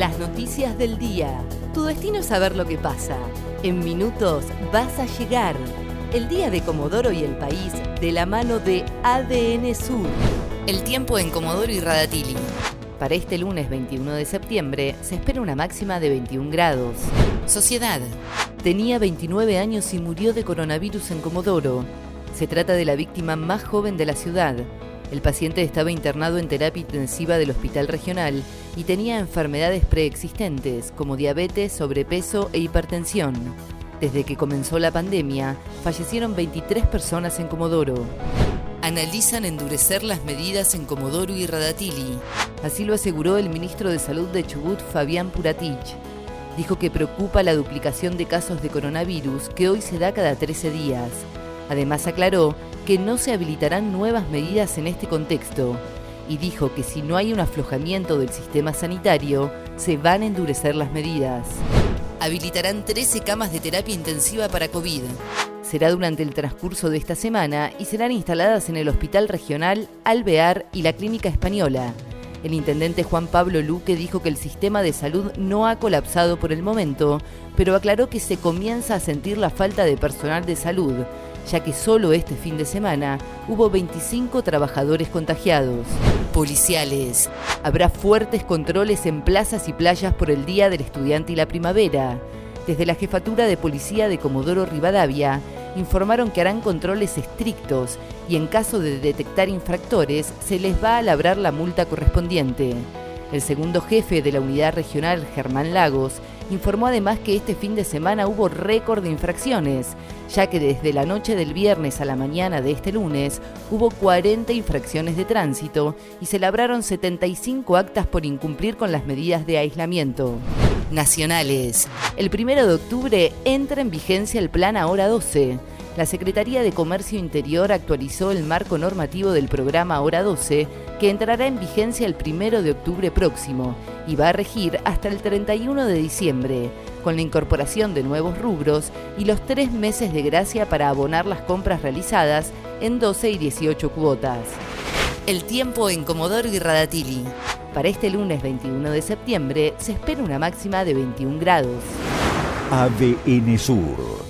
Las noticias del día. Tu destino es saber lo que pasa. En minutos vas a llegar. El día de Comodoro y el país de la mano de ADN Sur. El tiempo en Comodoro y Radatili. Para este lunes 21 de septiembre se espera una máxima de 21 grados. Sociedad. Tenía 29 años y murió de coronavirus en Comodoro. Se trata de la víctima más joven de la ciudad. El paciente estaba internado en terapia intensiva del hospital regional y tenía enfermedades preexistentes como diabetes, sobrepeso e hipertensión. Desde que comenzó la pandemia, fallecieron 23 personas en Comodoro. Analizan endurecer las medidas en Comodoro y Radatili. Así lo aseguró el ministro de Salud de Chubut, Fabián Puratich. Dijo que preocupa la duplicación de casos de coronavirus que hoy se da cada 13 días. Además aclaró que no se habilitarán nuevas medidas en este contexto y dijo que si no hay un aflojamiento del sistema sanitario, se van a endurecer las medidas. Habilitarán 13 camas de terapia intensiva para COVID. Será durante el transcurso de esta semana y serán instaladas en el Hospital Regional, Alvear y la Clínica Española. El intendente Juan Pablo Luque dijo que el sistema de salud no ha colapsado por el momento, pero aclaró que se comienza a sentir la falta de personal de salud, ya que solo este fin de semana hubo 25 trabajadores contagiados. Policiales. Habrá fuertes controles en plazas y playas por el Día del Estudiante y la Primavera. Desde la Jefatura de Policía de Comodoro Rivadavia informaron que harán controles estrictos y en caso de detectar infractores se les va a labrar la multa correspondiente. El segundo jefe de la unidad regional, Germán Lagos, informó además que este fin de semana hubo récord de infracciones, ya que desde la noche del viernes a la mañana de este lunes hubo 40 infracciones de tránsito y se labraron 75 actas por incumplir con las medidas de aislamiento. Nacionales. El primero de octubre entra en vigencia el Plan Ahora 12 la Secretaría de Comercio Interior actualizó el marco normativo del programa Hora 12, que entrará en vigencia el 1 de octubre próximo y va a regir hasta el 31 de diciembre, con la incorporación de nuevos rubros y los tres meses de gracia para abonar las compras realizadas en 12 y 18 cuotas. El tiempo en Comodoro y Radatili. Para este lunes 21 de septiembre se espera una máxima de 21 grados. ADN Sur